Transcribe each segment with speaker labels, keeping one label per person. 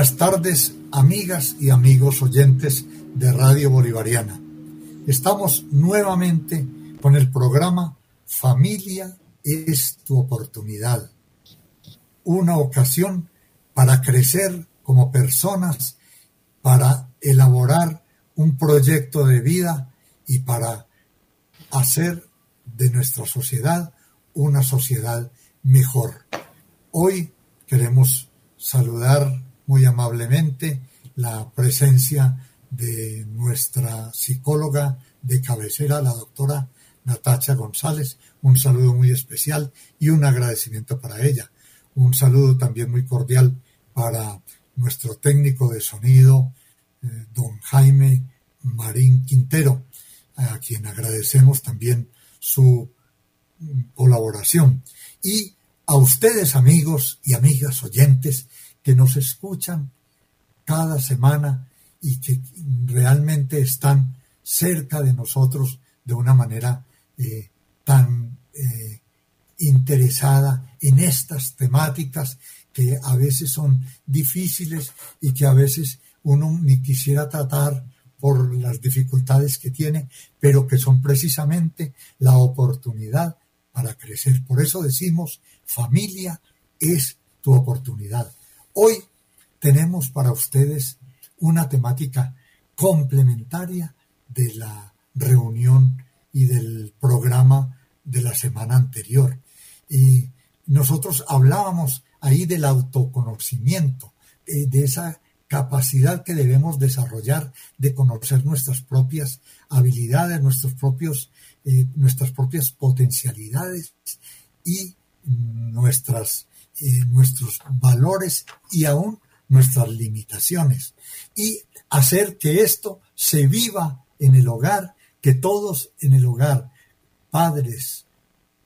Speaker 1: Buenas tardes, amigas y amigos oyentes de Radio Bolivariana. Estamos nuevamente con el programa Familia es tu oportunidad. Una ocasión para crecer como personas, para elaborar un proyecto de vida y para hacer de nuestra sociedad una sociedad mejor. Hoy queremos saludar muy amablemente la presencia de nuestra psicóloga de cabecera, la doctora Natacha González. Un saludo muy especial y un agradecimiento para ella. Un saludo también muy cordial para nuestro técnico de sonido, eh, don Jaime Marín Quintero, a quien agradecemos también su colaboración. Y a ustedes, amigos y amigas oyentes, que nos escuchan cada semana y que realmente están cerca de nosotros de una manera eh, tan eh, interesada en estas temáticas que a veces son difíciles y que a veces uno ni quisiera tratar por las dificultades que tiene, pero que son precisamente la oportunidad para crecer. Por eso decimos, familia es tu oportunidad. Hoy tenemos para ustedes una temática complementaria de la reunión y del programa de la semana anterior. Y nosotros hablábamos ahí del autoconocimiento, de, esa capacidad que debemos desarrollar de conocer nuestras propias habilidades, nuestros propios, eh, nuestras propias potencialidades y nuestras, nuestros valores y aún nuestras limitaciones. Y hacer que esto se viva en el hogar, que todos en el hogar, padres,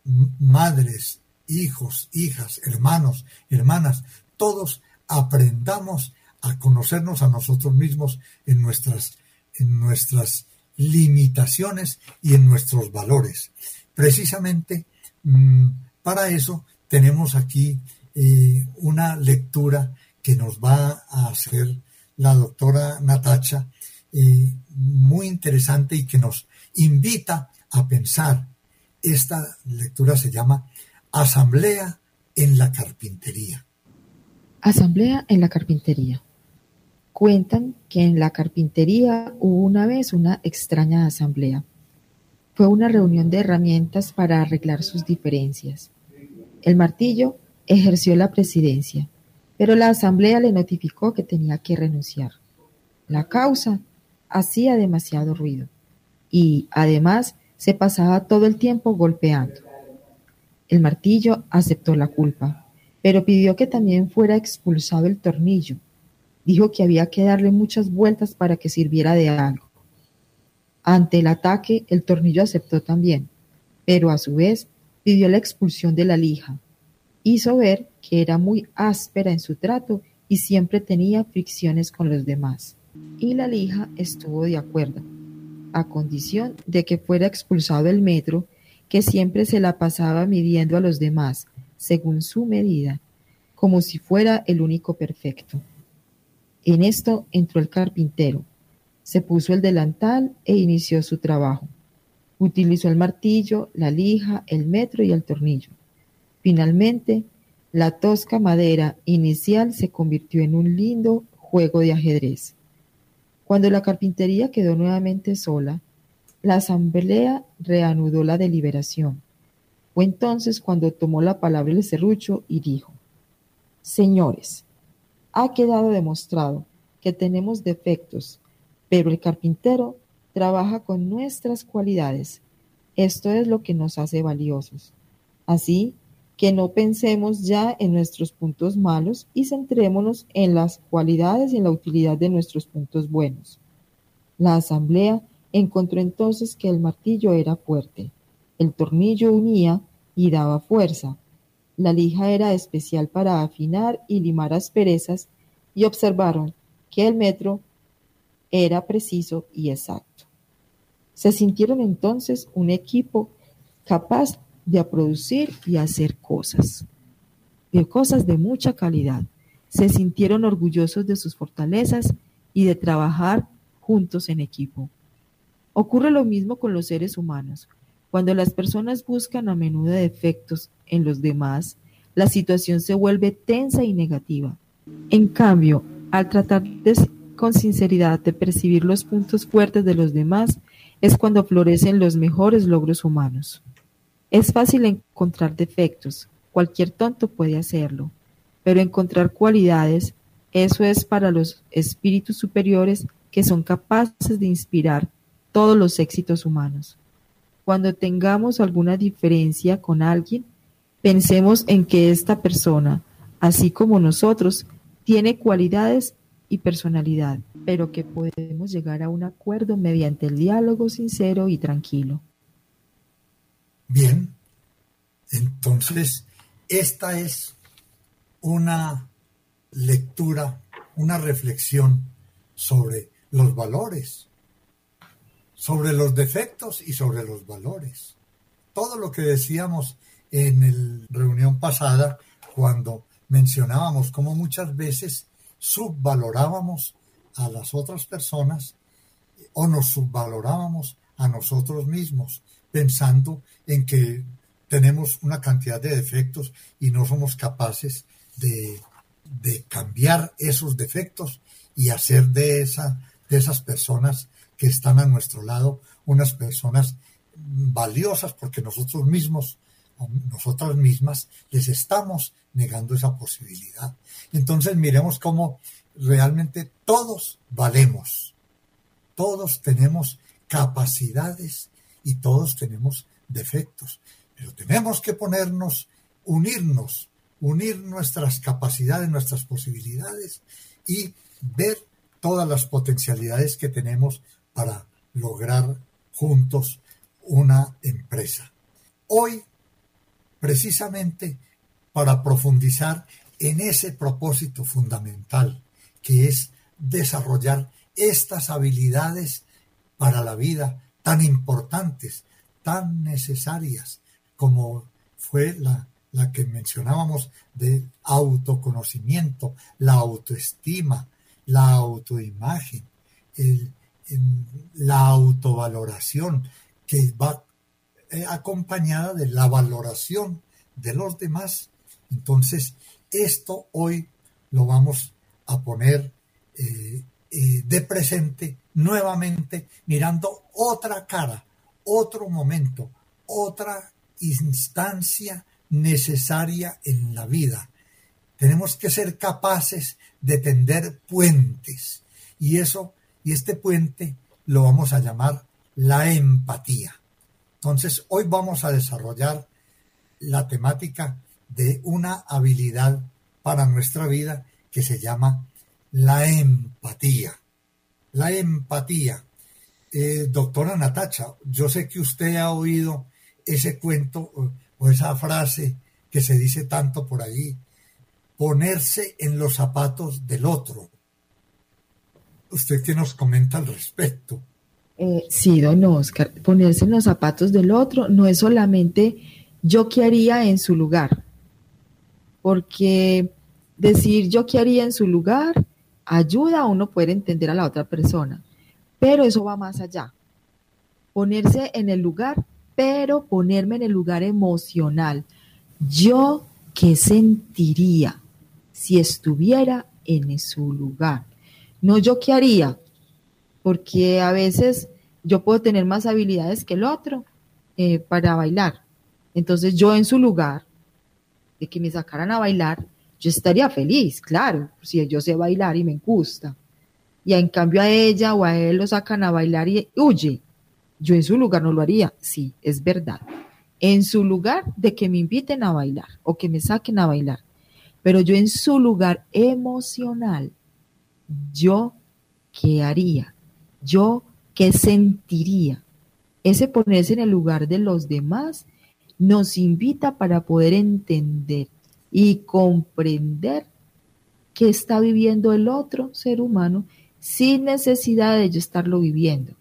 Speaker 1: madres, hijos, hijas, hermanos, hermanas, todos aprendamos a conocernos a nosotros mismos en nuestras, en nuestras limitaciones y en nuestros valores. Precisamente mm, para eso tenemos aquí eh, una lectura que nos va a hacer la doctora Natacha, eh, muy interesante y que nos invita a pensar. Esta lectura se llama Asamblea en la Carpintería.
Speaker 2: Asamblea en la Carpintería. Cuentan que en la carpintería hubo una vez una extraña asamblea. Fue una reunión de herramientas para arreglar sus diferencias. El martillo ejerció la presidencia, pero la asamblea le notificó que tenía que renunciar. La causa hacía demasiado ruido y, además, se pasaba todo el tiempo golpeando. El martillo aceptó la culpa, pero pidió que también fuera expulsado el tornillo. Dijo que había que darle muchas vueltas para que sirviera de algo. Ante el ataque, el tornillo aceptó también, pero a su vez pidió la expulsión de la lija. Hizo ver que era muy áspera en su trato y siempre tenía fricciones con los demás. Y la lija estuvo de acuerdo, a condición de que fuera expulsado el metro que siempre se la pasaba midiendo a los demás, según su medida, como si fuera el único perfecto. En esto entró el carpintero, se puso el delantal e inició su trabajo. Utilizó el martillo, la lija, el metro y el tornillo. Finalmente, la tosca madera inicial se convirtió en un lindo juego de ajedrez. Cuando la carpintería quedó nuevamente sola, la asamblea reanudó la deliberación. Fue entonces cuando tomó la palabra el serrucho y dijo, Señores, ha quedado demostrado que tenemos defectos, pero el carpintero trabaja con nuestras cualidades. Esto es lo que nos hace valiosos. Así que no pensemos ya en nuestros puntos malos y centrémonos en las cualidades y en la utilidad de nuestros puntos buenos. La asamblea Encontró entonces que el martillo era fuerte, el tornillo unía y daba fuerza, la lija era especial para afinar y limar asperezas y observaron que el metro era preciso y exacto. Se sintieron entonces un equipo capaz de producir y hacer cosas, de cosas de mucha calidad. se sintieron orgullosos de sus fortalezas y de trabajar juntos en equipo. Ocurre lo mismo con los seres humanos. Cuando las personas buscan a menudo defectos en los demás, la situación se vuelve tensa y negativa. En cambio, al tratar con sinceridad de percibir los puntos fuertes de los demás, es cuando florecen los mejores logros humanos. Es fácil encontrar defectos, cualquier tonto puede hacerlo, pero encontrar cualidades, eso es para los espíritus superiores que son capaces de inspirar todos los éxitos humanos. Cuando tengamos alguna diferencia con alguien, pensemos en que esta persona, así como nosotros, tiene cualidades y personalidad, pero que podemos llegar a un acuerdo mediante el diálogo sincero y tranquilo.
Speaker 1: Bien, entonces esta es una lectura, una reflexión sobre los valores, sobre los defectos y sobre los valores. Todo lo que decíamos en la reunión pasada, cuando mencionábamos cómo muchas veces subvalorábamos a las otras personas o nos subvalorábamos a nosotros mismos, pensando en que tenemos una cantidad de defectos y no somos capaces de, de cambiar esos defectos y hacer de, esa, de esas personas que están a nuestro lado, unas personas valiosas porque nosotros mismos, nosotras mismas, les estamos negando esa posibilidad. Entonces miremos cómo realmente todos valemos, todos tenemos capacidades y todos tenemos defectos, pero tenemos que ponernos, unirnos, unir nuestras capacidades, nuestras posibilidades y ver todas las potencialidades que tenemos para lograr juntos una empresa. Hoy, precisamente para profundizar en ese propósito fundamental, que es desarrollar estas habilidades para la vida tan importantes, tan necesarias, como fue la, la que mencionábamos de autoconocimiento, la autoestima, la autoimagen, el, la autovaloración que va eh, acompañada de la valoración de los demás. Entonces, esto hoy lo vamos a poner eh, eh, de presente nuevamente mirando otra cara, otro momento, otra instancia necesaria en la vida. Tenemos que ser capaces de tender puentes y eso y este puente lo vamos a llamar la empatía. Entonces, hoy vamos a desarrollar la temática de una habilidad para nuestra vida que se llama la empatía. La empatía. Eh, doctora Natacha, yo sé que usted ha oído ese cuento o esa frase que se dice tanto por ahí, ponerse en los zapatos del otro. ¿Usted qué nos comenta al respecto?
Speaker 2: Eh, sí, don Oscar, ponerse en los zapatos del otro no es solamente yo qué haría en su lugar, porque decir yo qué haría en su lugar ayuda a uno poder entender a la otra persona, pero eso va más allá. Ponerse en el lugar, pero ponerme en el lugar emocional. Yo qué sentiría si estuviera en su lugar. No yo qué haría, porque a veces yo puedo tener más habilidades que el otro eh, para bailar. Entonces yo en su lugar, de que me sacaran a bailar, yo estaría feliz, claro, si yo sé bailar y me gusta. Y en cambio a ella o a él lo sacan a bailar y huye. Yo en su lugar no lo haría. Sí, es verdad. En su lugar de que me inviten a bailar o que me saquen a bailar. Pero yo en su lugar emocional yo qué haría, yo qué sentiría. Ese ponerse en el lugar de los demás nos invita para poder entender y comprender qué está viviendo el otro ser humano sin necesidad de yo estarlo viviendo,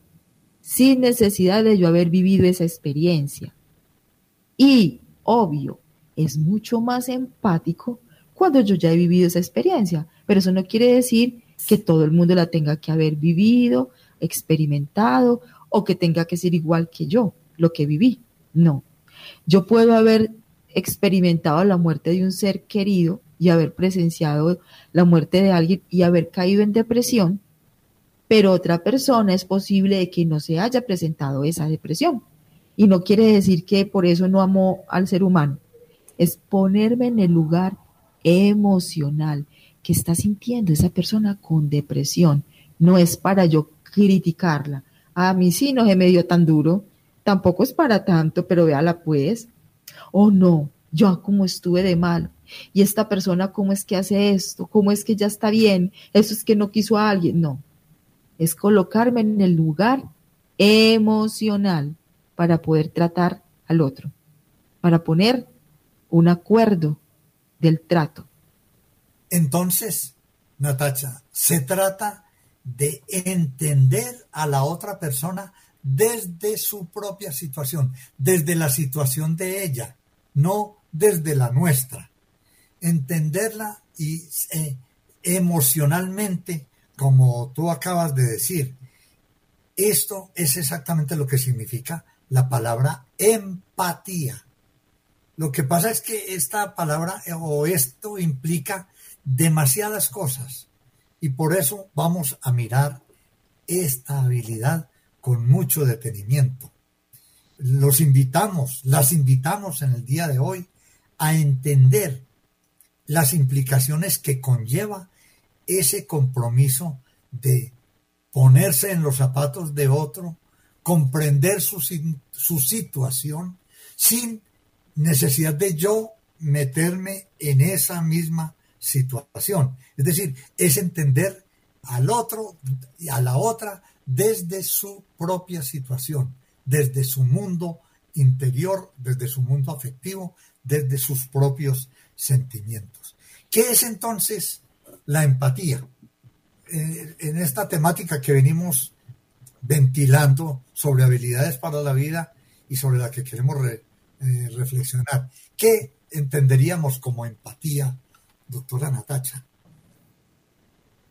Speaker 2: sin necesidad de yo haber vivido esa experiencia. Y, obvio, es mucho más empático cuando yo ya he vivido esa experiencia. Pero eso no quiere decir que todo el mundo la tenga que haber vivido, experimentado o que tenga que ser igual que yo, lo que viví. No. Yo puedo haber experimentado la muerte de un ser querido y haber presenciado la muerte de alguien y haber caído en depresión, pero otra persona es posible de que no se haya presentado esa depresión. Y no quiere decir que por eso no amo al ser humano. Es ponerme en el lugar emocional que está sintiendo esa persona con depresión. No es para yo criticarla. A mí sí no se me dio tan duro. Tampoco es para tanto, pero véala pues. Oh no, yo como estuve de mal. Y esta persona, ¿cómo es que hace esto? ¿Cómo es que ya está bien? Eso es que no quiso a alguien. No. Es colocarme en el lugar emocional para poder tratar al otro, para poner un acuerdo del trato.
Speaker 1: Entonces, Natacha, se trata de entender a la otra persona desde su propia situación, desde la situación de ella, no desde la nuestra. Entenderla y eh, emocionalmente, como tú acabas de decir, esto es exactamente lo que significa la palabra empatía. Lo que pasa es que esta palabra eh, o esto implica demasiadas cosas y por eso vamos a mirar esta habilidad con mucho detenimiento. Los invitamos, las invitamos en el día de hoy a entender las implicaciones que conlleva ese compromiso de ponerse en los zapatos de otro, comprender su, su situación sin necesidad de yo meterme en esa misma situación. Es decir, es entender al otro y a la otra desde su propia situación, desde su mundo interior, desde su mundo afectivo, desde sus propios sentimientos. ¿Qué es entonces la empatía? Eh, en esta temática que venimos ventilando sobre habilidades para la vida y sobre la que queremos eh, reflexionar. ¿Qué entenderíamos como empatía, doctora Natacha?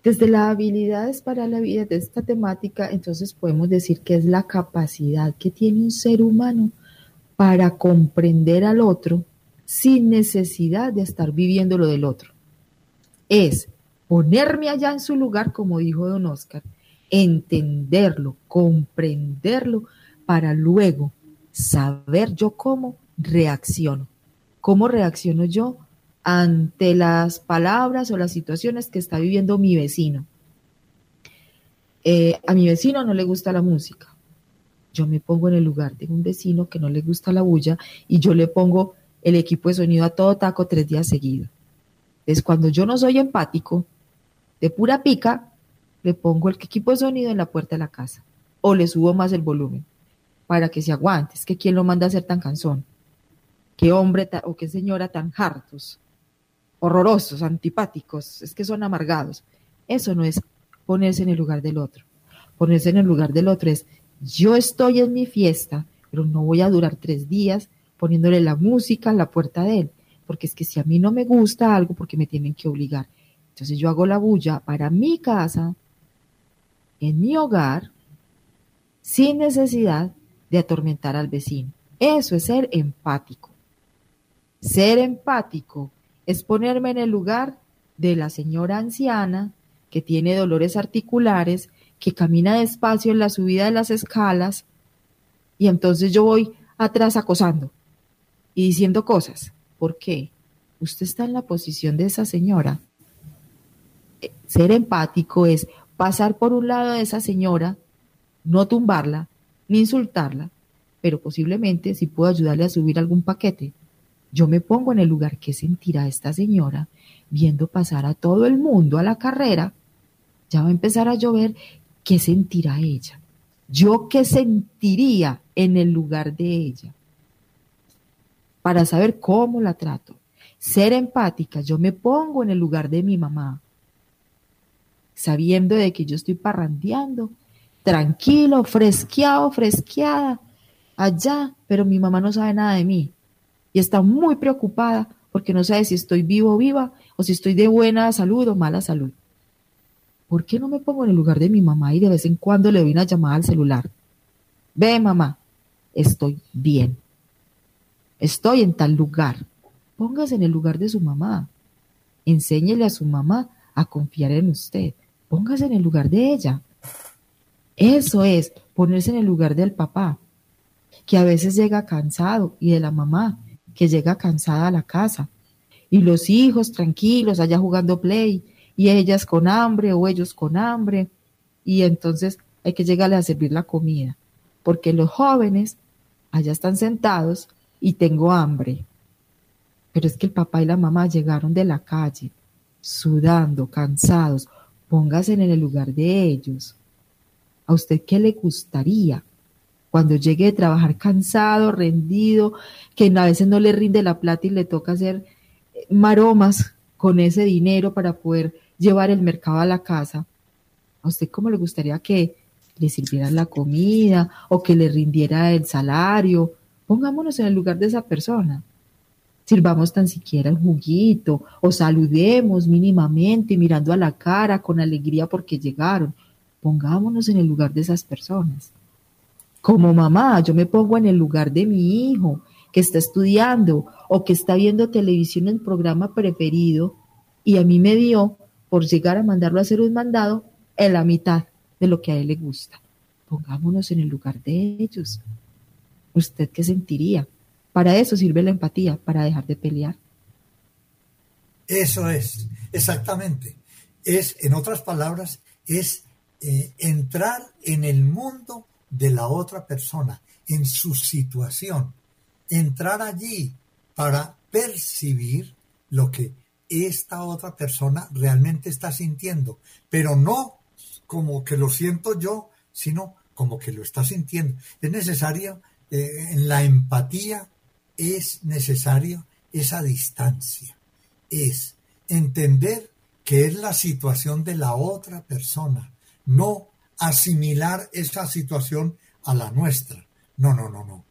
Speaker 2: Desde las habilidades para la vida de esta temática, entonces podemos decir que es la capacidad que tiene un ser humano para comprender al otro sin necesidad de estar viviendo lo del otro. Es ponerme allá en su lugar, como dijo don Oscar, entenderlo, comprenderlo, para luego saber yo cómo reacciono. ¿Cómo reacciono yo ante las palabras o las situaciones que está viviendo mi vecino? Eh, a mi vecino no le gusta la música. Yo me pongo en el lugar de un vecino que no le gusta la bulla y yo le pongo el equipo de sonido a todo taco tres días seguidos. Es cuando yo no soy empático, de pura pica, le pongo el equipo de sonido en la puerta de la casa o le subo más el volumen para que se aguante. Es que quién lo manda a ser tan cansón. Qué hombre o qué señora tan hartos, horrorosos, antipáticos, es que son amargados. Eso no es ponerse en el lugar del otro. Ponerse en el lugar del otro es yo estoy en mi fiesta, pero no voy a durar tres días poniéndole la música en la puerta de él, porque es que si a mí no me gusta algo, porque me tienen que obligar. Entonces yo hago la bulla para mi casa, en mi hogar sin necesidad de atormentar al vecino. Eso es ser empático. Ser empático es ponerme en el lugar de la señora anciana que tiene dolores articulares, que camina despacio en la subida de las escalas y entonces yo voy atrás acosando y diciendo cosas. ¿Por qué? Usted está en la posición de esa señora. Ser empático es pasar por un lado de esa señora, no tumbarla, ni insultarla, pero posiblemente si puedo ayudarle a subir algún paquete. Yo me pongo en el lugar que sentirá esta señora viendo pasar a todo el mundo a la carrera. Ya va a empezar a llover. ¿Qué sentirá ella? Yo qué sentiría en el lugar de ella para saber cómo la trato. Ser empática, yo me pongo en el lugar de mi mamá sabiendo de que yo estoy parrandeando, tranquilo, fresqueado, fresqueada, allá, pero mi mamá no sabe nada de mí y está muy preocupada porque no sabe si estoy vivo o viva, o si estoy de buena salud o mala salud. ¿Por qué no me pongo en el lugar de mi mamá y de vez en cuando le doy una llamada al celular? Ve, mamá, estoy bien. Estoy en tal lugar. Póngase en el lugar de su mamá. Enséñele a su mamá a confiar en usted. Póngase en el lugar de ella. Eso es ponerse en el lugar del papá, que a veces llega cansado, y de la mamá, que llega cansada a la casa. Y los hijos tranquilos allá jugando play, y ellas con hambre o ellos con hambre. Y entonces hay que llegarle a servir la comida, porque los jóvenes allá están sentados y tengo hambre. Pero es que el papá y la mamá llegaron de la calle, sudando, cansados. Póngase en el lugar de ellos. ¿A usted qué le gustaría? Cuando llegue de trabajar cansado, rendido, que a veces no le rinde la plata y le toca hacer eh, maromas con ese dinero para poder llevar el mercado a la casa. ¿A usted cómo le gustaría que le sirvieran la comida o que le rindiera el salario? Pongámonos en el lugar de esa persona. Sirvamos tan siquiera el juguito o saludemos mínimamente mirando a la cara con alegría porque llegaron. Pongámonos en el lugar de esas personas. Como mamá, yo me pongo en el lugar de mi hijo que está estudiando o que está viendo televisión el programa preferido y a mí me dio por llegar a mandarlo a hacer un mandado en la mitad de lo que a él le gusta. Pongámonos en el lugar de ellos. ¿Usted qué sentiría? Para eso sirve la empatía, para dejar de pelear.
Speaker 1: Eso es, exactamente. Es, en otras palabras, es eh, entrar en el mundo de la otra persona, en su situación, entrar allí para percibir lo que esta otra persona realmente está sintiendo, pero no como que lo siento yo, sino como que lo está sintiendo. Es necesario, eh, en la empatía es necesario esa distancia, es entender que es la situación de la otra persona, no asimilar esa situación a la nuestra. No, no, no, no.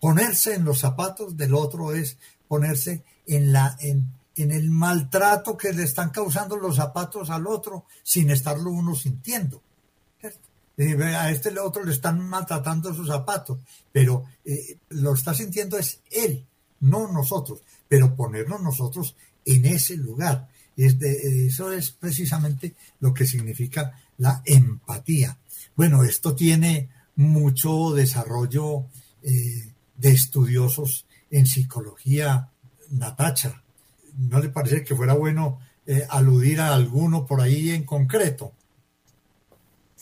Speaker 1: Ponerse en los zapatos del otro es ponerse en, la, en, en el maltrato que le están causando los zapatos al otro sin estarlo uno sintiendo. A este otro le están maltratando sus zapatos, pero eh, lo está sintiendo es él, no nosotros, pero ponernos nosotros en ese lugar. eso es precisamente lo que significa la empatía. Bueno, esto tiene mucho desarrollo eh, de estudiosos en psicología, Natacha. ¿No le parece que fuera bueno eh, aludir a alguno por ahí en concreto?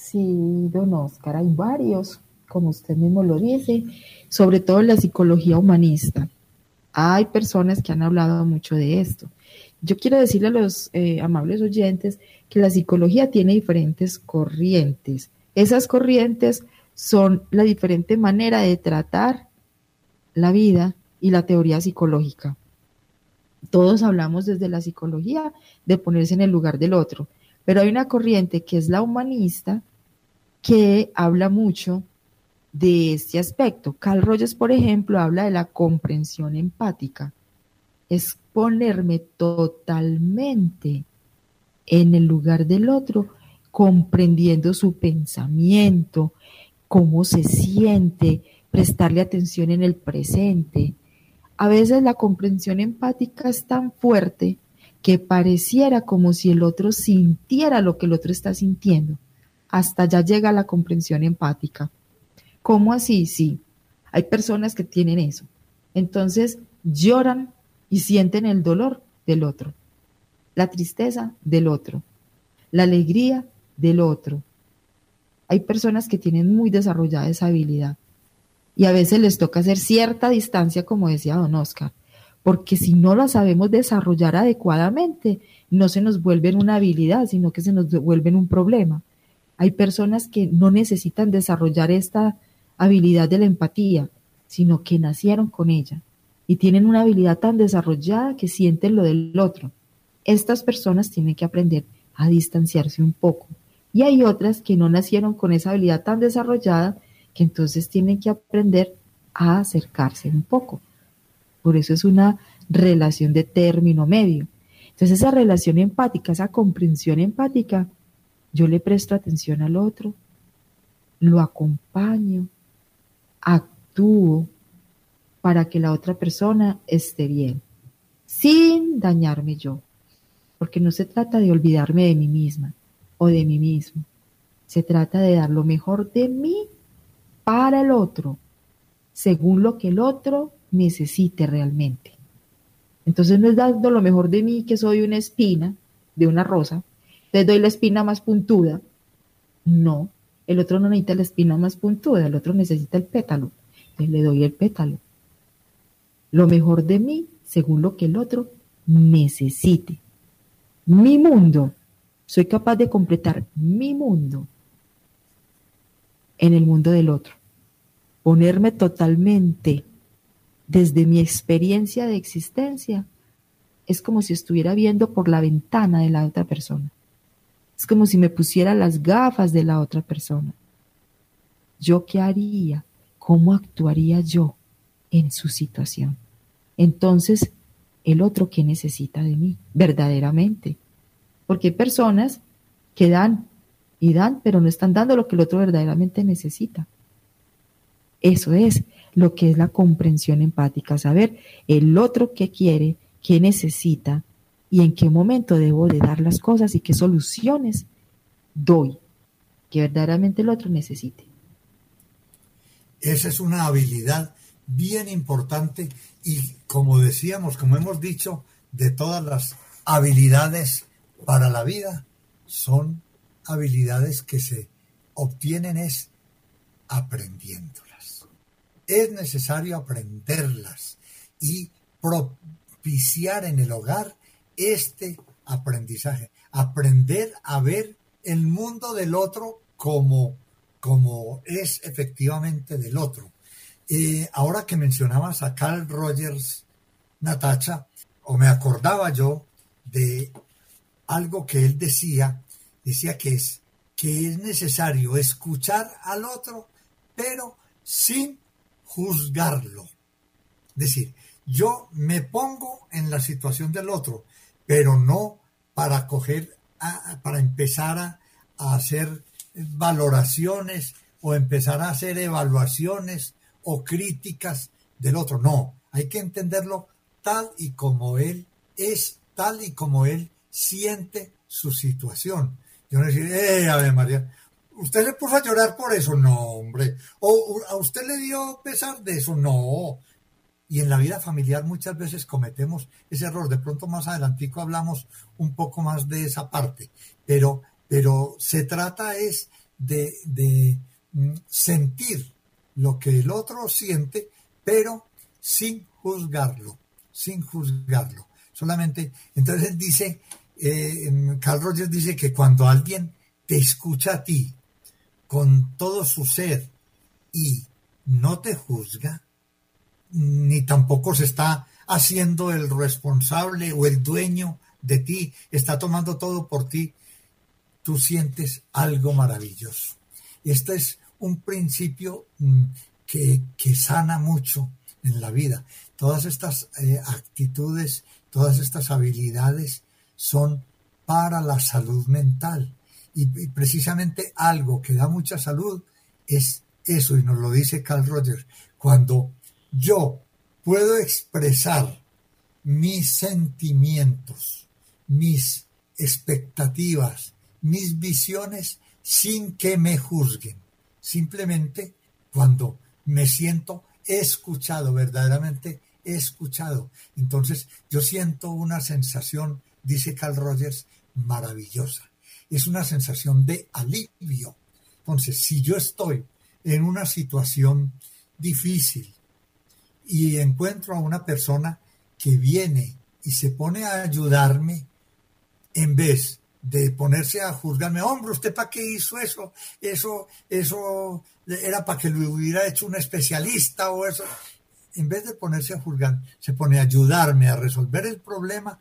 Speaker 2: Sí, don Oscar, hay varios, como usted mismo lo dice, sobre todo en la psicología humanista. Hay personas que han hablado mucho de esto. Yo quiero decirle a los eh, amables oyentes que la psicología tiene diferentes corrientes. Esas corrientes son la diferente manera de tratar la vida y la teoría psicológica. Todos hablamos desde la psicología de ponerse en el lugar del otro, pero hay una corriente que es la humanista que habla mucho de este aspecto. Carl Rogers, por ejemplo, habla de la comprensión empática. Es ponerme totalmente en el lugar del otro, comprendiendo su pensamiento, cómo se siente, prestarle atención en el presente. A veces la comprensión empática es tan fuerte que pareciera como si el otro sintiera lo que el otro está sintiendo. Hasta ya llega la comprensión empática. ¿Cómo así? Sí, hay personas que tienen eso. Entonces lloran y sienten el dolor del otro la tristeza del otro, la alegría del otro. Hay personas que tienen muy desarrollada esa habilidad y a veces les toca hacer cierta distancia, como decía don Oscar, porque si no la sabemos desarrollar adecuadamente, no se nos vuelve una habilidad, sino que se nos vuelve un problema. Hay personas que no necesitan desarrollar esta habilidad de la empatía, sino que nacieron con ella y tienen una habilidad tan desarrollada que sienten lo del otro estas personas tienen que aprender a distanciarse un poco. Y hay otras que no nacieron con esa habilidad tan desarrollada que entonces tienen que aprender a acercarse un poco. Por eso es una relación de término medio. Entonces esa relación empática, esa comprensión empática, yo le presto atención al otro, lo acompaño, actúo para que la otra persona esté bien, sin dañarme yo, porque no se trata de olvidarme de mí misma o de mí mismo, se trata de dar lo mejor de mí para el otro, según lo que el otro necesite realmente. Entonces no es dando lo mejor de mí que soy una espina de una rosa, le doy la espina más puntuda. No, el otro no necesita la espina más puntuda, el otro necesita el pétalo. Entonces le doy el pétalo. Lo mejor de mí según lo que el otro necesite. Mi mundo. Soy capaz de completar mi mundo en el mundo del otro. Ponerme totalmente desde mi experiencia de existencia es como si estuviera viendo por la ventana de la otra persona. Es como si me pusiera las gafas de la otra persona. ¿Yo qué haría? ¿Cómo actuaría yo en su situación? Entonces, el otro, ¿qué necesita de mí? Verdaderamente. Porque hay personas que dan y dan, pero no están dando lo que el otro verdaderamente necesita. Eso es lo que es la comprensión empática, saber el otro qué quiere, qué necesita y en qué momento debo de dar las cosas y qué soluciones doy que verdaderamente el otro necesite.
Speaker 1: Esa es una habilidad bien importante y como decíamos, como hemos dicho, de todas las habilidades para la vida, son habilidades que se obtienen es aprendiéndolas. Es necesario aprenderlas y propiciar en el hogar este aprendizaje, aprender a ver el mundo del otro como, como es efectivamente del otro. Eh, ahora que mencionabas a Carl Rogers, Natacha, o me acordaba yo de algo que él decía decía que es que es necesario escuchar al otro, pero sin juzgarlo. Es decir, yo me pongo en la situación del otro, pero no para coger, para empezar a, a hacer valoraciones o empezar a hacer evaluaciones o críticas del otro. No, hay que entenderlo tal y como él es, tal y como él siente su situación. Yo no decir, eh, Ave María, ¿usted le puso a llorar por eso? No, hombre. ¿O a usted le dio pesar de eso? No. Y en la vida familiar muchas veces cometemos ese error. De pronto más adelantico hablamos un poco más de esa parte. Pero, pero se trata es de, de mm, sentir lo que el otro siente, pero sin juzgarlo, sin juzgarlo. Solamente, entonces dice eh, Carl Rogers dice que cuando alguien te escucha a ti con todo su ser y no te juzga, ni tampoco se está haciendo el responsable o el dueño de ti, está tomando todo por ti, tú sientes algo maravilloso. Este es un principio mm, que, sana mucho en la vida. Todas estas eh, actitudes, todas estas habilidades son para la salud mental. Y, precisamente algo que da mucha salud es eso, y nos lo dice Carl Rogers, cuando yo puedo expresar mis sentimientos, mis expectativas, mis visiones sin que me juzguen. Simplemente cuando me siento escuchado, verdaderamente escuchado. Entonces yo siento una sensación dice Carl Rogers, maravillosa. Es una sensación de alivio. Entonces, si yo estoy en una situación difícil y encuentro a una persona que viene y se pone a ayudarme, en vez de ponerse a juzgarme, hombre, ¿usted para qué hizo eso? Eso, eso era para que lo hubiera hecho un especialista o eso. En vez de ponerse a juzgar, se pone a ayudarme a resolver el problema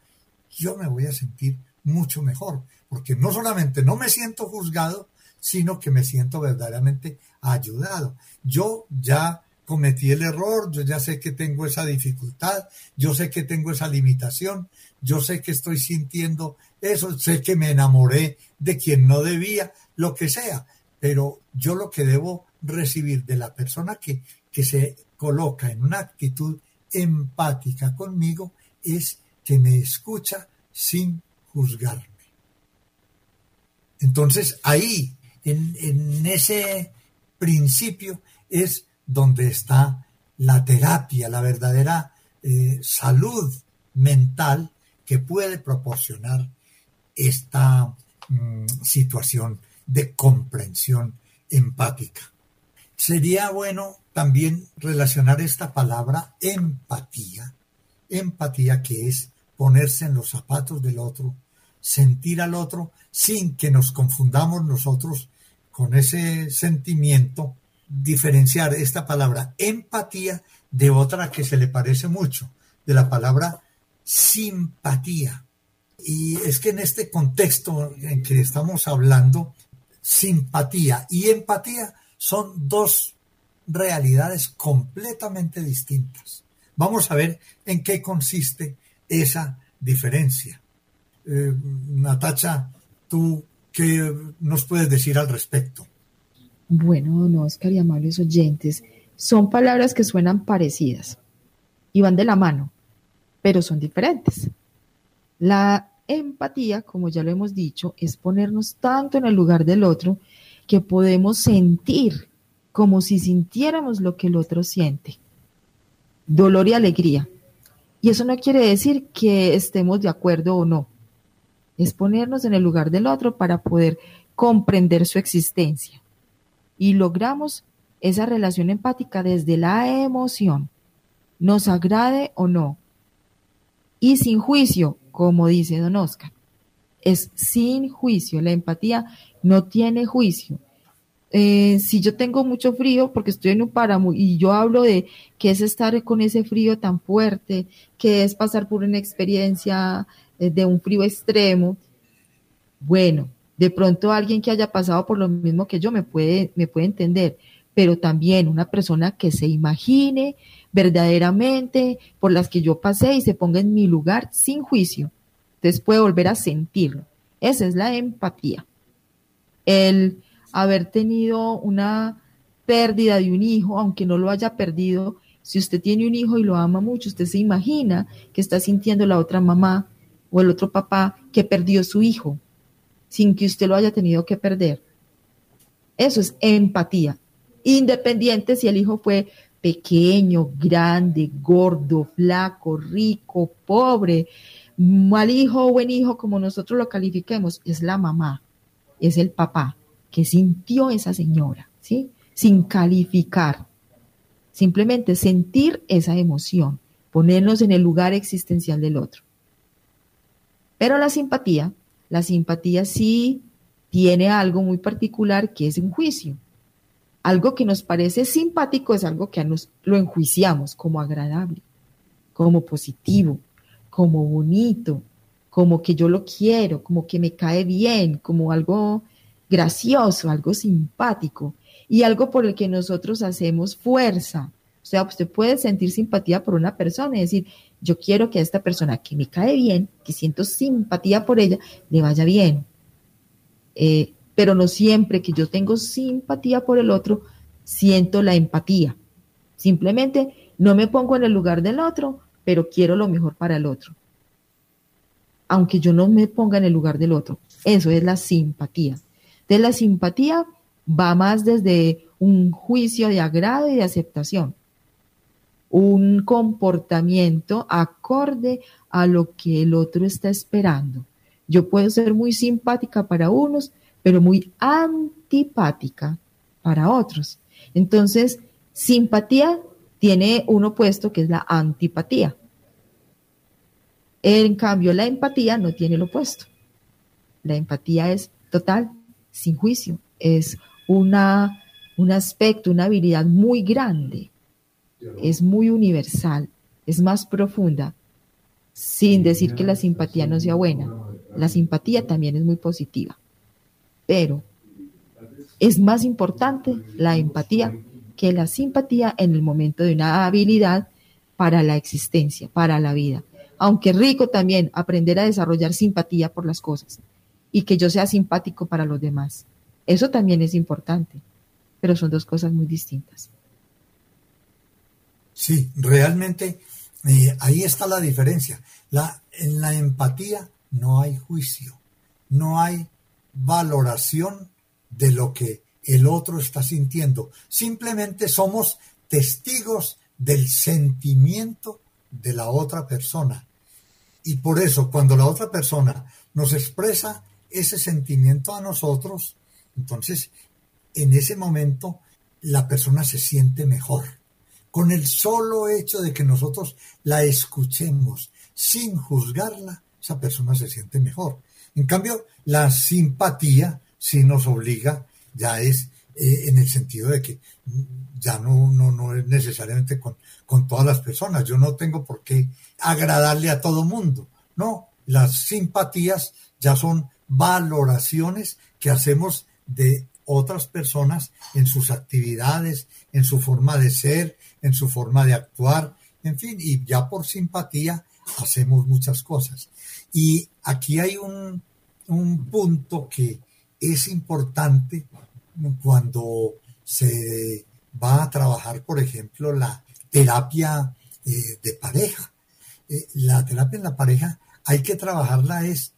Speaker 1: yo me voy a sentir mucho mejor, porque no solamente no me siento juzgado, sino que me siento verdaderamente ayudado. Yo ya cometí el error, yo ya sé que tengo esa dificultad, yo sé que tengo esa limitación, yo sé que estoy sintiendo eso, sé que me enamoré de quien no debía, lo que sea, pero yo lo que debo recibir de la persona que, que se coloca en una actitud empática conmigo es que me escucha sin juzgarme. Entonces ahí, en, en ese principio, es donde está la terapia, la verdadera eh, salud mental que puede proporcionar esta mm, situación de comprensión empática. Sería bueno también relacionar esta palabra empatía, empatía que es ponerse en los zapatos del otro, sentir al otro sin que nos confundamos nosotros con ese sentimiento diferenciar esta palabra empatía de otra que se le parece mucho, de la palabra simpatía. Y es que en este contexto en que estamos hablando, simpatía y empatía son dos realidades completamente distintas. Vamos a ver en qué consiste esa diferencia. Eh, Natacha, ¿tú qué nos puedes decir al respecto?
Speaker 2: Bueno, don Oscar y amables oyentes, son palabras que suenan parecidas y van de la mano, pero son diferentes. La empatía, como ya lo hemos dicho, es ponernos tanto en el lugar del otro que podemos sentir como si sintiéramos lo que el otro siente. Dolor y alegría. Y eso no quiere decir que estemos de acuerdo o no. Es ponernos en el lugar del otro para poder comprender su existencia y logramos esa relación empática desde la emoción, nos agrade o no, y sin juicio, como dice don Oscar. Es sin juicio, la empatía no tiene juicio. Eh, si yo tengo mucho frío porque estoy en un páramo y yo hablo de qué es estar con ese frío tan fuerte, que es pasar por una experiencia eh, de un frío extremo, bueno, de pronto alguien que haya pasado por lo mismo que yo me puede, me puede entender, pero también una persona que se imagine verdaderamente por las que yo pasé y se ponga en mi lugar sin juicio. Entonces puede volver a sentirlo. Esa es la empatía. El haber tenido una pérdida de un hijo, aunque no lo haya perdido, si usted tiene un hijo y lo ama mucho, usted se imagina que está sintiendo la otra mamá o el otro papá que perdió su hijo sin que usted lo haya tenido que perder. Eso es empatía. Independiente si el hijo fue pequeño, grande, gordo, flaco, rico, pobre, mal hijo buen hijo, como nosotros lo califiquemos, es la mamá, es el papá que sintió esa señora, ¿sí? Sin calificar. Simplemente sentir esa emoción, ponernos en el lugar existencial del otro. Pero la simpatía la simpatía sí tiene algo muy particular que es un juicio. Algo que nos parece simpático es algo que nos lo enjuiciamos como agradable, como positivo, como bonito, como que yo lo quiero, como que me cae bien, como algo gracioso, algo simpático y algo por el que nosotros hacemos fuerza. O sea, usted puede sentir simpatía por una persona y decir, yo quiero que a esta persona que me cae bien, que siento simpatía por ella, le vaya bien. Eh, pero no siempre que yo tengo simpatía por el otro, siento la empatía. Simplemente no me pongo en el lugar del otro, pero quiero lo mejor para el otro. Aunque yo no me ponga en el lugar del otro. Eso es la simpatía. De la simpatía va más desde un juicio de agrado y de aceptación un comportamiento acorde a lo que el otro está esperando. Yo puedo ser muy simpática para unos, pero muy antipática para otros. Entonces, simpatía tiene un opuesto que es la antipatía. En cambio, la empatía no tiene el opuesto. La empatía es total, sin juicio. Es una, un aspecto, una habilidad muy grande es muy universal, es más profunda, sin decir que la simpatía no sea buena. La simpatía también es muy positiva, pero es más importante la empatía que la simpatía en el momento de una habilidad para la existencia, para la vida. Aunque rico también aprender a desarrollar simpatía por las cosas y que yo sea simpático para los demás. Eso también es importante, pero son dos cosas muy distintas.
Speaker 1: Sí, realmente eh, ahí está la diferencia. La, en la empatía no hay juicio, no hay valoración de lo que el otro está sintiendo. Simplemente somos testigos del sentimiento de la otra persona. Y por eso, cuando la otra persona nos expresa ese sentimiento a nosotros, entonces en ese momento la persona se siente mejor. Con el solo hecho de que nosotros la escuchemos sin juzgarla, esa persona se siente mejor. En cambio, la simpatía sí nos obliga, ya es eh, en el sentido de que ya no, no, no es necesariamente con, con todas las personas. Yo no tengo por qué agradarle a todo mundo. No, las simpatías ya son valoraciones que hacemos de otras personas en sus actividades, en su forma de ser, en su forma de actuar, en fin, y ya por simpatía hacemos muchas cosas. Y aquí hay un, un punto que es importante cuando se va a trabajar, por ejemplo, la terapia eh, de pareja. Eh, la terapia en la pareja hay que trabajarla es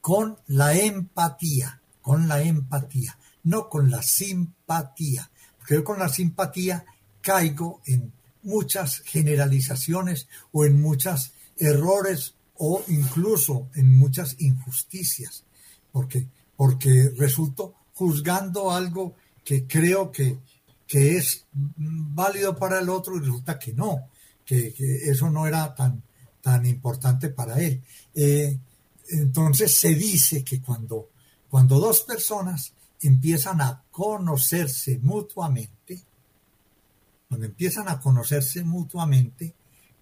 Speaker 1: con la empatía, con la empatía, no con la simpatía. Porque yo con la simpatía caigo en muchas generalizaciones o en muchos errores o incluso en muchas injusticias, porque, porque resulto juzgando algo que creo que, que es válido para el otro y resulta que no, que, eso no era tan, tan importante para él. Eh, entonces se dice que cuando, cuando dos personas empiezan a conocerse mutuamente, cuando empiezan a conocerse mutuamente,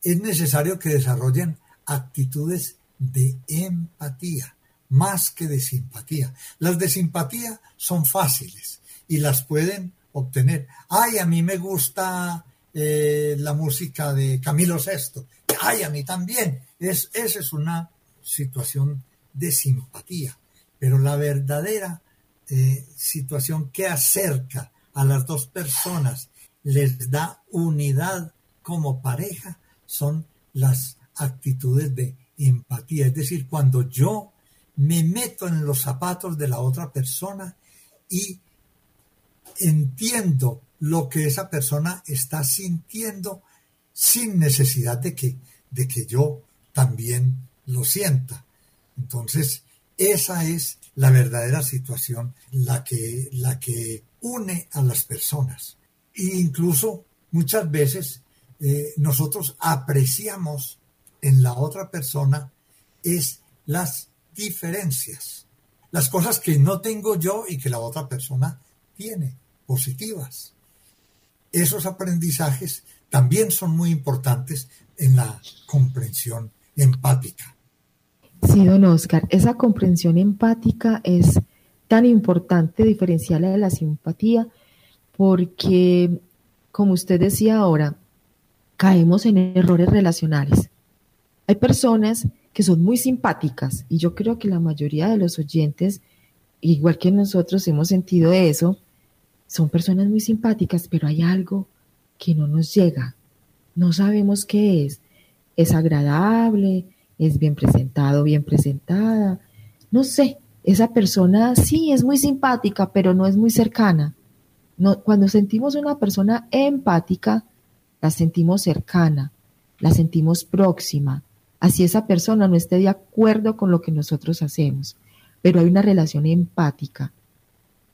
Speaker 1: es necesario que desarrollen actitudes de empatía, más que de simpatía. Las de simpatía son fáciles y las pueden obtener. Ay, a mí me gusta eh, la música de Camilo VI. Ay, a mí también. Es, esa es una situación de simpatía. Pero la verdadera eh, situación que acerca a las dos personas, les da unidad como pareja, son las actitudes de empatía. Es decir, cuando yo me meto en los zapatos de la otra persona y entiendo lo que esa persona está sintiendo sin necesidad de que, de que yo también lo sienta. Entonces, esa es la verdadera situación, la que, la que une a las personas. E incluso muchas veces eh, nosotros apreciamos en la otra persona es las diferencias, las cosas que no tengo yo y que la otra persona tiene, positivas. Esos aprendizajes también son muy importantes en la comprensión empática.
Speaker 2: Sí, don Oscar, esa comprensión empática es tan importante diferenciarla de la simpatía porque, como usted decía ahora, caemos en errores relacionales. Hay personas que son muy simpáticas y yo creo que la mayoría de los oyentes, igual que nosotros hemos sentido eso, son personas muy simpáticas, pero hay algo que no nos llega. No sabemos qué es. Es agradable, es bien presentado, bien presentada. No sé, esa persona sí es muy simpática, pero no es muy cercana. Cuando sentimos una persona empática, la sentimos cercana, la sentimos próxima, así esa persona no esté de acuerdo con lo que nosotros hacemos, pero hay una relación empática.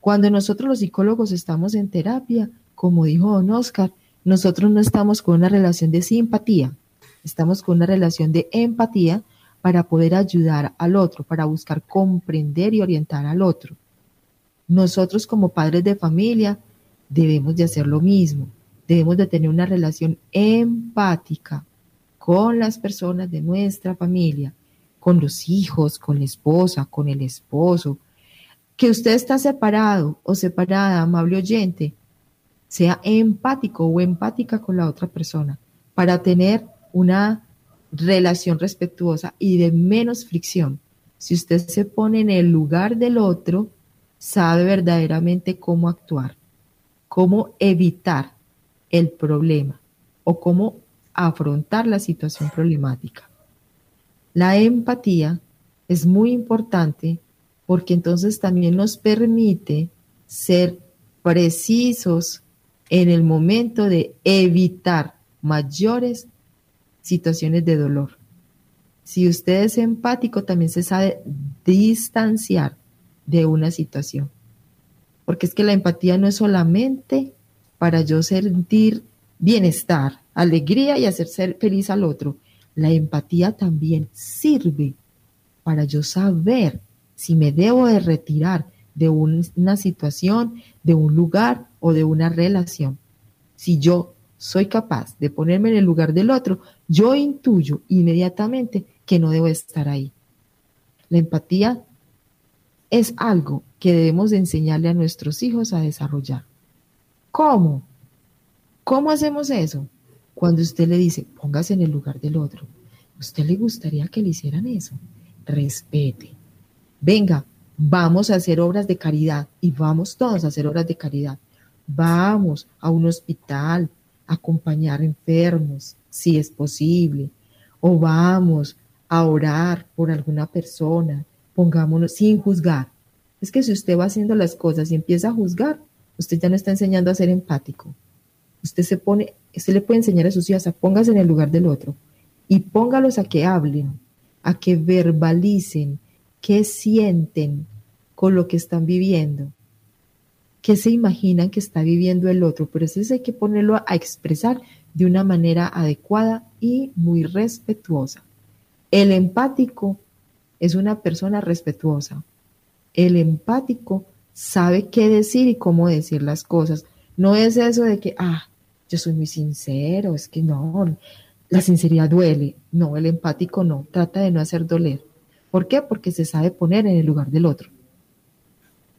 Speaker 2: Cuando nosotros los psicólogos estamos en terapia, como dijo don Oscar, nosotros no estamos con una relación de simpatía, estamos con una relación de empatía para poder ayudar al otro, para buscar comprender y orientar al otro. Nosotros como padres de familia debemos de hacer lo mismo, debemos de tener una relación empática con las personas de nuestra familia, con los hijos, con la esposa, con el esposo. Que usted está separado o separada, amable oyente, sea empático o empática con la otra persona para tener una relación respetuosa y de menos fricción. Si usted se pone en el lugar del otro, sabe verdaderamente cómo actuar, cómo evitar el problema o cómo afrontar la situación problemática. La empatía es muy importante porque entonces también nos permite ser precisos en el momento de evitar mayores situaciones de dolor. Si usted es empático, también se sabe distanciar de una situación. Porque es que la empatía no es solamente para yo sentir bienestar, alegría y hacer ser feliz al otro. La empatía también sirve para yo saber si me debo de retirar de una situación, de un lugar o de una relación. Si yo soy capaz de ponerme en el lugar del otro, yo intuyo inmediatamente que no debo estar ahí. La empatía es algo que debemos de enseñarle a nuestros hijos a desarrollar. ¿Cómo? ¿Cómo hacemos eso? Cuando usted le dice, póngase en el lugar del otro, ¿usted le gustaría que le hicieran eso? Respete. Venga, vamos a hacer obras de caridad y vamos todos a hacer obras de caridad. Vamos a un hospital, acompañar enfermos, si es posible, o vamos a orar por alguna persona, pongámonos sin juzgar. Es que si usted va haciendo las cosas y empieza a juzgar, usted ya no está enseñando a ser empático. Usted se pone, usted le puede enseñar a sus hijos a póngase en el lugar del otro y póngalos a que hablen, a que verbalicen qué sienten con lo que están viviendo qué se imaginan que está viviendo el otro, pero eso hay que ponerlo a expresar de una manera adecuada y muy respetuosa. El empático es una persona respetuosa. El empático sabe qué decir y cómo decir las cosas. No es eso de que, ah, yo soy muy sincero, es que no, la sinceridad duele. No, el empático no, trata de no hacer doler. ¿Por qué? Porque se sabe poner en el lugar del otro.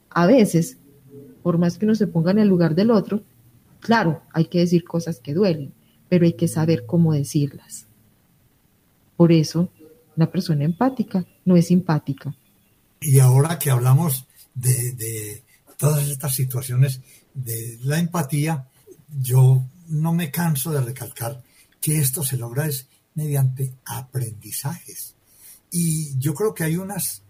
Speaker 2: A veces por más que uno se ponga en el lugar del otro, claro, hay que decir cosas que duelen, pero hay que saber cómo decirlas. Por eso, una persona empática no es simpática.
Speaker 1: Y ahora que hablamos de, todas estas situaciones de la empatía, yo no me canso de recalcar que esto se logra es mediante aprendizajes. Y yo creo que hay unas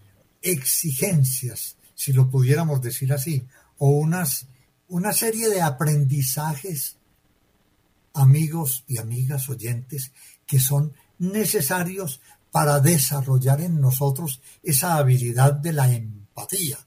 Speaker 1: exigencias, si lo pudiéramos decir así, o unas, una serie de aprendizajes, amigos y amigas oyentes, que son necesarios para desarrollar en nosotros esa habilidad de la empatía,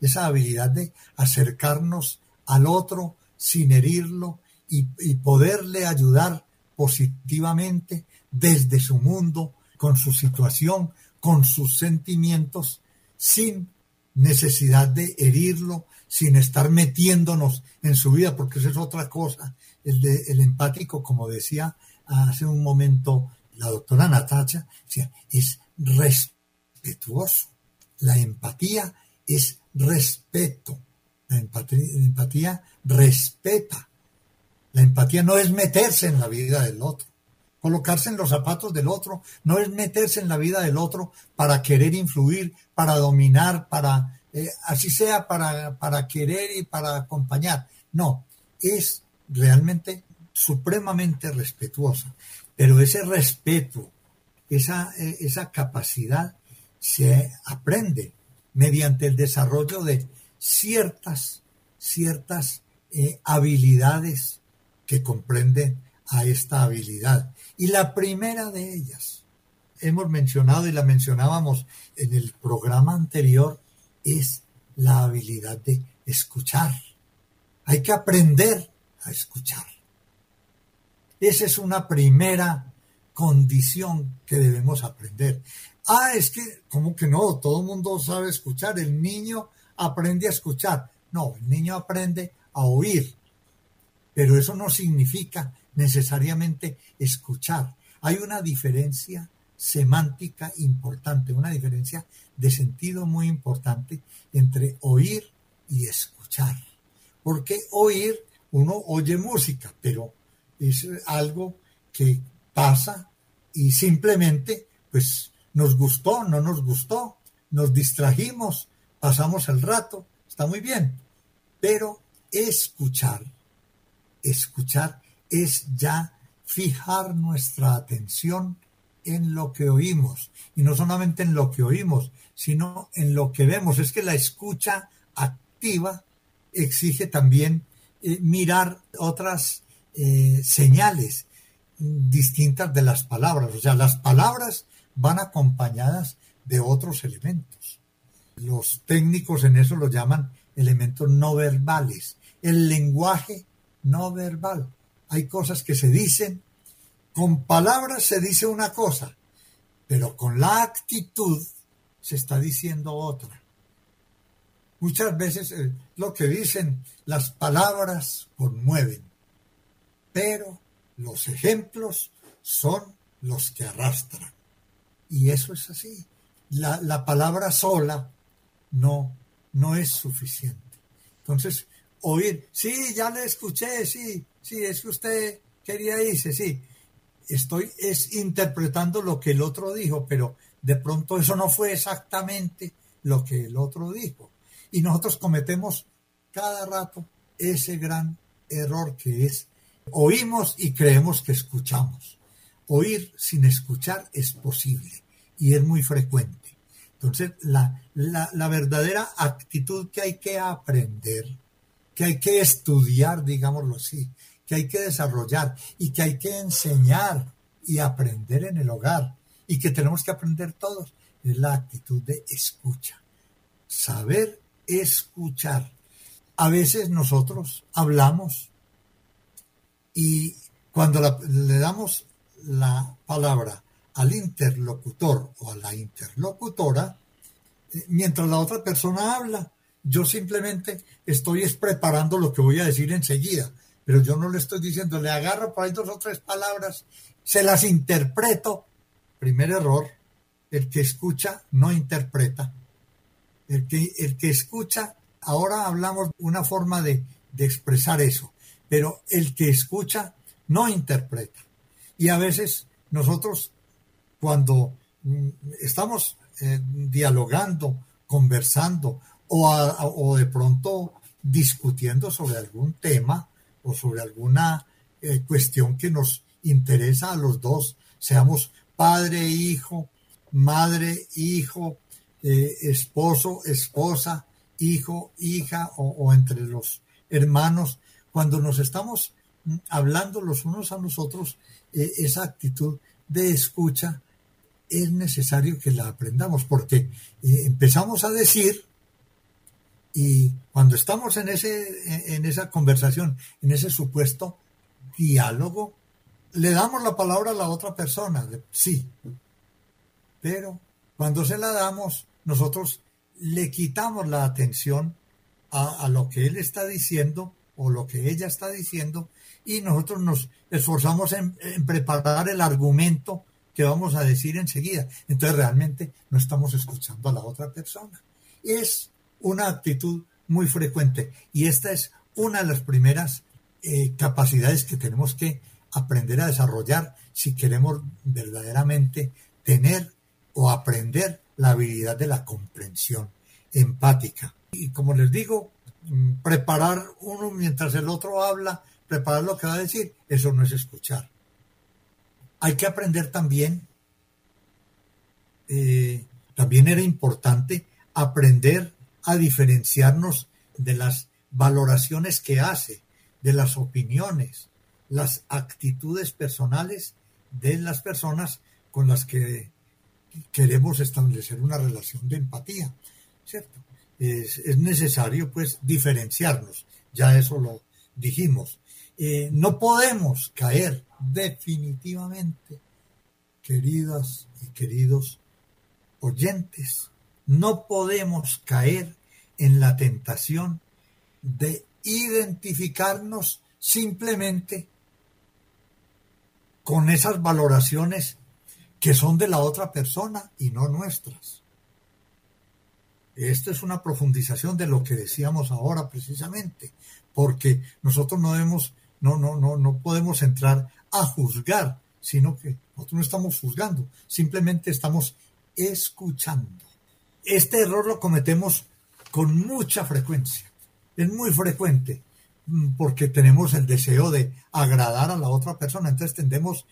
Speaker 1: esa habilidad de acercarnos al otro sin herirlo y, poderle ayudar positivamente desde su mundo, con su situación, con sus sentimientos, sin necesidad de herirlo, sin estar metiéndonos en su vida, porque eso es otra cosa. El, de, el empático, como decía hace un momento la doctora Natacha, es respetuoso. La empatía es respeto. La empatía, la empatía respeta. La empatía no es meterse en la vida del otro. Colocarse en los zapatos del otro no es meterse en la vida del otro para querer influir, para dominar, para eh, así sea para, para querer y para acompañar. No, es realmente supremamente respetuosa. Pero ese respeto, esa, eh, esa capacidad se aprende mediante el desarrollo de ciertas, ciertas eh, habilidades que comprenden a esta habilidad. Y la primera de ellas, hemos mencionado y la mencionábamos en el programa anterior, es la habilidad de escuchar. Hay que aprender a escuchar. Esa es una primera condición que debemos aprender. Ah, es que, ¿cómo que no? Todo el mundo sabe escuchar. El niño aprende a escuchar. No, el niño aprende a oír. Pero eso no significa necesariamente escuchar. Hay una diferencia semántica importante, una diferencia de sentido muy importante entre oír y escuchar. Porque oír uno oye música, pero es algo que pasa y simplemente pues nos gustó, no nos gustó, nos distrajimos, pasamos el rato, está muy bien, pero escuchar, escuchar es ya fijar nuestra atención en lo que oímos, y no solamente en lo que oímos, sino en lo que vemos. Es que la escucha activa exige también eh, mirar otras eh, señales distintas de las palabras. O sea, las palabras van acompañadas de otros elementos. Los técnicos en eso lo llaman elementos no verbales. El lenguaje no verbal. Hay cosas que se dicen, con palabras se dice una cosa, pero con la actitud se está diciendo otra. Muchas veces eh, lo que dicen las palabras conmueven, pero los ejemplos son los que arrastran. Y eso es así. La, la palabra sola no, no es suficiente. Entonces, oír, sí, ya le escuché, sí, sí, es que usted quería irse, sí. Estoy es interpretando lo que el otro dijo, pero de pronto eso no fue exactamente lo que el otro dijo. Y nosotros cometemos cada rato ese gran error que es oímos y creemos que escuchamos. Oír sin escuchar es posible y es muy frecuente. Entonces, la, la, verdadera actitud que hay que aprender, que hay que estudiar, digámoslo así, que hay que desarrollar y que hay que enseñar y aprender en el hogar y que tenemos que aprender todos, es la actitud de escucha. Saber escuchar. A veces nosotros hablamos y cuando le damos la palabra al interlocutor o a la interlocutora, eh, mientras la otra persona habla, yo simplemente estoy preparando lo que voy a decir enseguida, pero yo no le estoy diciendo, le agarro por ahí dos o tres palabras, se las interpreto. Primer error, el que escucha no interpreta. El que, el que escucha, ahora hablamos una forma de, de expresar eso, pero el que escucha no interpreta. Y a veces nosotros cuando mm, estamos eh, dialogando, conversando o, de pronto discutiendo sobre algún tema o sobre alguna eh, cuestión que nos interesa a los dos, seamos padre, hijo, madre, hijo, eh, esposo, esposa, hijo, hija o entre los hermanos, cuando nos estamos mm, hablando los unos a los otros, esa actitud de escucha es necesario que la aprendamos porque eh, empezamos a decir y cuando estamos en, ese, en esa conversación, en ese supuesto diálogo, le damos la palabra a la otra persona, sí, pero cuando se la damos, nosotros le quitamos la atención a, lo que él está diciendo o lo que ella está diciendo y nosotros nos esforzamos en preparar el argumento que vamos a decir enseguida. Entonces realmente no estamos escuchando a la otra persona. Es una actitud muy frecuente y esta es una de las primeras eh, capacidades que tenemos que aprender a desarrollar si queremos verdaderamente tener o aprender la habilidad de la comprensión empática. Y como les digo, mm, preparar uno mientras el otro habla, preparar lo que va a decir, eso no es escuchar hay que aprender también, eh, también era importante aprender a diferenciarnos de las valoraciones que hace, de las opiniones, las actitudes personales de las personas con las que queremos establecer una relación de empatía, ¿cierto? Es, necesario pues diferenciarnos, ya eso lo dijimos. Eh, no podemos caer definitivamente, queridas y queridos oyentes, no podemos caer en la tentación de identificarnos simplemente con esas valoraciones que son de la otra persona y no nuestras. esto es una profundización de lo que decíamos ahora precisamente, porque nosotros no debemos, no, no, no, no podemos entrar a juzgar, sino que nosotros no estamos juzgando, simplemente estamos escuchando. Este error lo cometemos con mucha frecuencia, es muy frecuente, mm, porque tenemos el deseo de agradar a la otra persona, entonces tendemos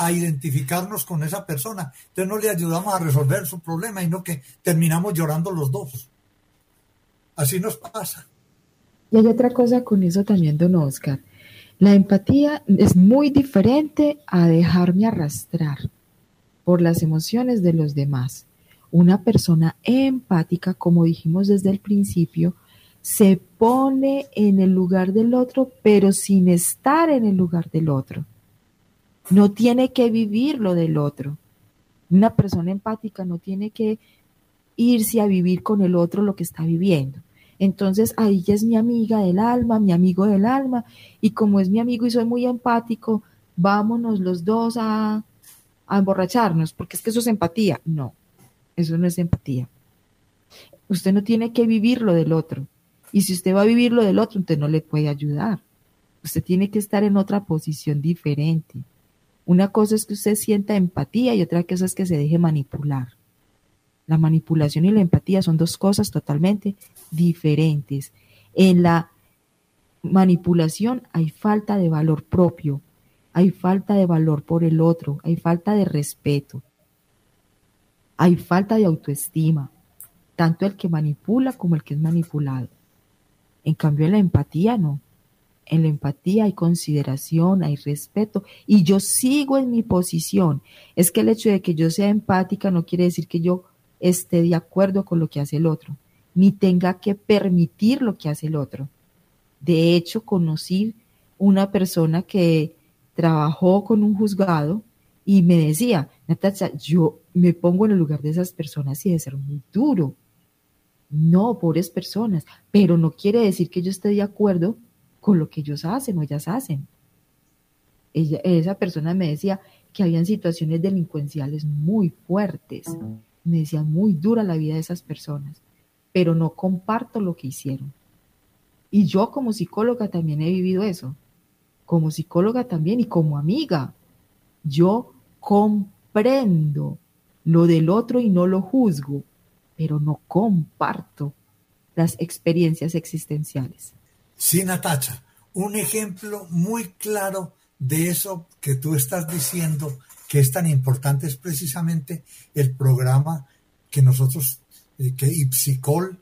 Speaker 1: a identificarnos con esa persona. Entonces no le ayudamos a resolver su problema, y no que terminamos llorando los dos. Así nos pasa.
Speaker 2: Y hay otra cosa con eso también, don Oscar. La empatía es muy diferente a dejarme arrastrar por las emociones de los demás. Una persona empática, como dijimos desde el principio, se pone en el lugar del otro, pero sin estar en el lugar del otro. No tiene que vivir lo del otro. Una persona empática no tiene que irse a vivir con el otro lo que está viviendo. Entonces ahí ya es mi amiga del alma, mi amigo del alma, y como es mi amigo y soy muy empático, vámonos los dos a, a emborracharnos, porque es que eso es empatía. No, eso no es empatía. Usted no tiene que vivir lo del otro. Y si usted va a vivir lo del otro, usted no le puede ayudar. Usted tiene que estar en otra posición diferente. Una cosa es que usted sienta empatía y otra cosa es que se deje manipular. La manipulación y la empatía son dos cosas totalmente diferentes. En la manipulación hay falta de valor propio, hay falta de valor por el otro, hay falta de respeto, hay falta de autoestima, tanto el que manipula como el que es manipulado. En cambio, en la empatía no en la empatía hay consideración, hay respeto y yo sigo en mi posición. Es que el hecho de que yo sea empática no quiere decir que yo esté de acuerdo con lo que hace el otro, ni tenga que permitir lo que hace el otro. De hecho, conocí una persona que trabajó con un juzgado y me decía, Natacha, yo me pongo en el lugar de esas personas y de ser muy duro. No, pobres personas, pero no quiere decir que yo esté de acuerdo con lo que ellos hacen o ellas hacen. esa persona me decía que habían situaciones delincuenciales muy fuertes. Me decía muy dura la vida de esas personas, pero no comparto lo que hicieron. Y yo como psicóloga también he vivido eso. Como psicóloga también y como amiga. Yo comprendo lo del otro y no lo juzgo, pero no comparto las experiencias existenciales.
Speaker 1: Sí, Natacha, un ejemplo muy claro de eso que tú estás diciendo que es tan importante es precisamente el programa que nosotros, eh, que Ipsicol,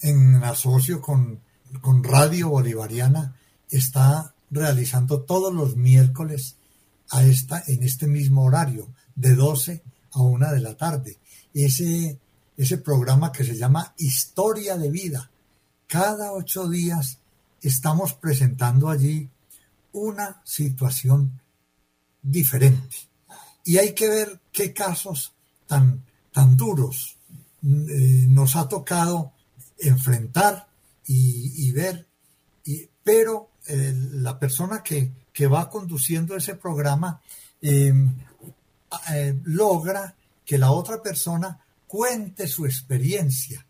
Speaker 1: en asocio con, con Radio Bolivariana, está realizando todos los miércoles a esta, en este mismo horario, de 12 a 1 de la tarde. Ese, ese programa que se llama Historia de Vida. Cada ocho días estamos presentando allí una situación diferente. Y hay que ver qué casos tan, tan duros eh, nos ha tocado enfrentar y, ver, pero la persona que, va conduciendo ese programa em, eh, logra que la otra persona cuente su experiencia,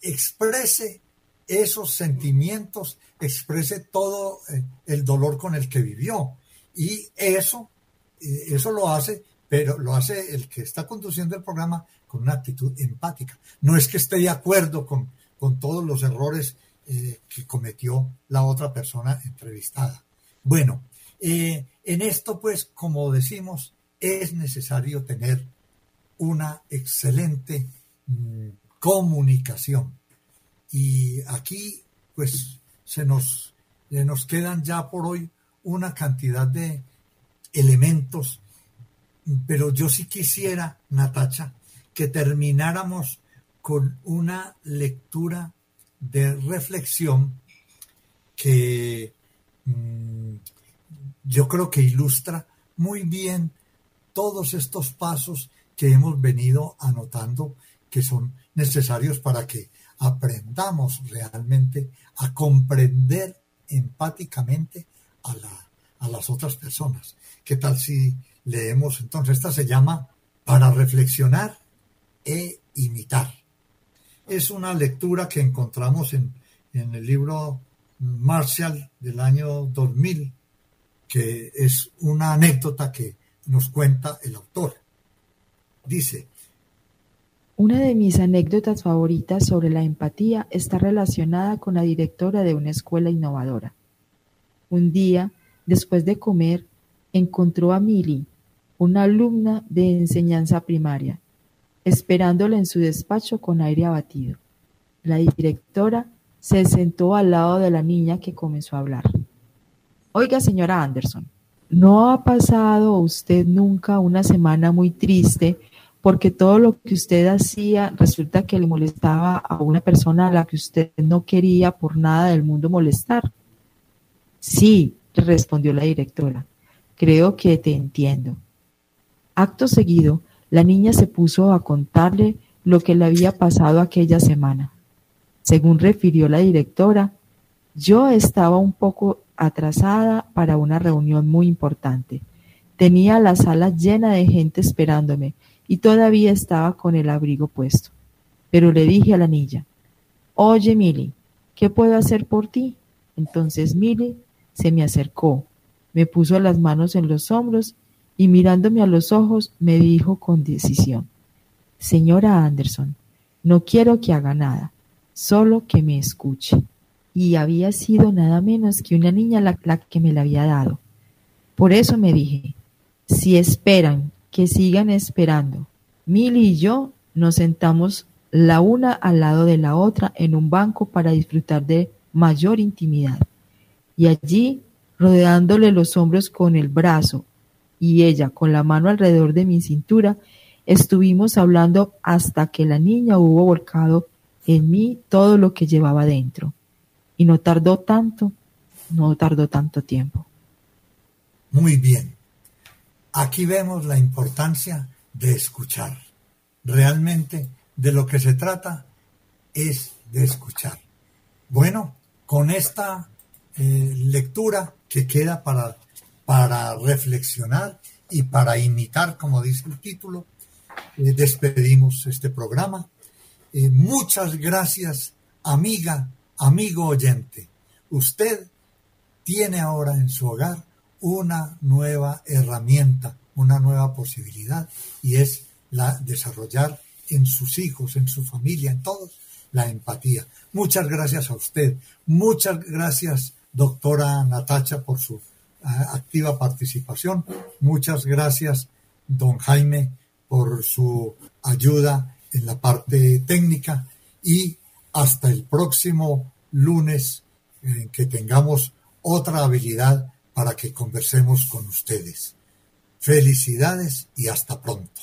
Speaker 1: exprese esos sentimientos, exprese todo eh, el dolor con el que vivió. Y eso, eh, eso lo hace, pero lo hace el que está conduciendo el programa con una actitud empática. No es que esté de acuerdo con, con todos los errores eh, que cometió la otra persona entrevistada. Bueno, en esto, pues, como decimos, es necesario tener una excelente mm, comunicación y aquí, pues, se nos, nos quedan ya por hoy una cantidad de elementos, pero yo sí quisiera, Natacha, que termináramos con una lectura de reflexión que mm, yo creo que ilustra muy bien todos estos pasos que hemos venido anotando que son necesarios para que aprendamos realmente a comprender empáticamente a, las otras personas. ¿Qué tal si leemos entonces? Esta se llama Para reflexionar e imitar. es una lectura que encontramos en, en el libro Marshall del año 2000, que es una anécdota que nos cuenta el autor. Dice,
Speaker 2: una de mis anécdotas favoritas sobre la empatía está relacionada con la directora de una escuela innovadora. Un día, después de comer, encontró a Milly, una alumna de enseñanza primaria, esperándola en su despacho con aire abatido. La directora se sentó al lado de la niña que comenzó a hablar. Oiga, señora Anderson, ¿no ha pasado usted nunca una semana muy triste porque todo lo que usted hacía resulta que le molestaba a una persona a la que usted no quería por nada del mundo molestar. Sí, respondió la directora, creo que te entiendo. Acto seguido, la niña se puso a contarle lo que le había pasado aquella semana. Según refirió la directora, yo estaba un poco atrasada para una reunión muy importante. Tenía la sala llena de gente esperándome y todavía estaba con el abrigo puesto. Pero le dije a la niña, Oye, Milly, ¿qué puedo hacer por ti? Entonces Milly se me acercó, me puso las manos en los hombros y mirándome a los ojos me dijo con decisión, Señora Anderson, no quiero que haga nada, solo que me escuche. Y había sido nada menos que una niña la, la que me la había dado. Por eso me dije, si esperan que sigan esperando. Milly y yo nos sentamos la una al lado de la otra en un banco para disfrutar de mayor intimidad. Y allí, rodeándole los hombros con el brazo y ella con la mano alrededor de mi cintura, estuvimos hablando hasta que la niña hubo volcado en mí todo lo que llevaba dentro. Y no tardó tanto, no tardó tanto tiempo.
Speaker 1: Muy bien. Aquí vemos la importancia de escuchar. Realmente de lo que se trata es de escuchar. Bueno, con esta eh, lectura que queda para, para reflexionar y para imitar, como dice el título, eh, despedimos este programa. Eh, muchas gracias, amiga, amigo oyente. Usted tiene ahora en su hogar una nueva herramienta, una nueva posibilidad, y es la desarrollar en sus hijos, en su familia, en todos, la empatía. Muchas gracias a usted. Muchas gracias, doctora Natacha, por su ah, activa participación. Muchas gracias, don Jaime, por su ayuda en la parte técnica. Y hasta el próximo lunes, en que tengamos otra habilidad para que conversemos con ustedes. Felicidades y hasta pronto.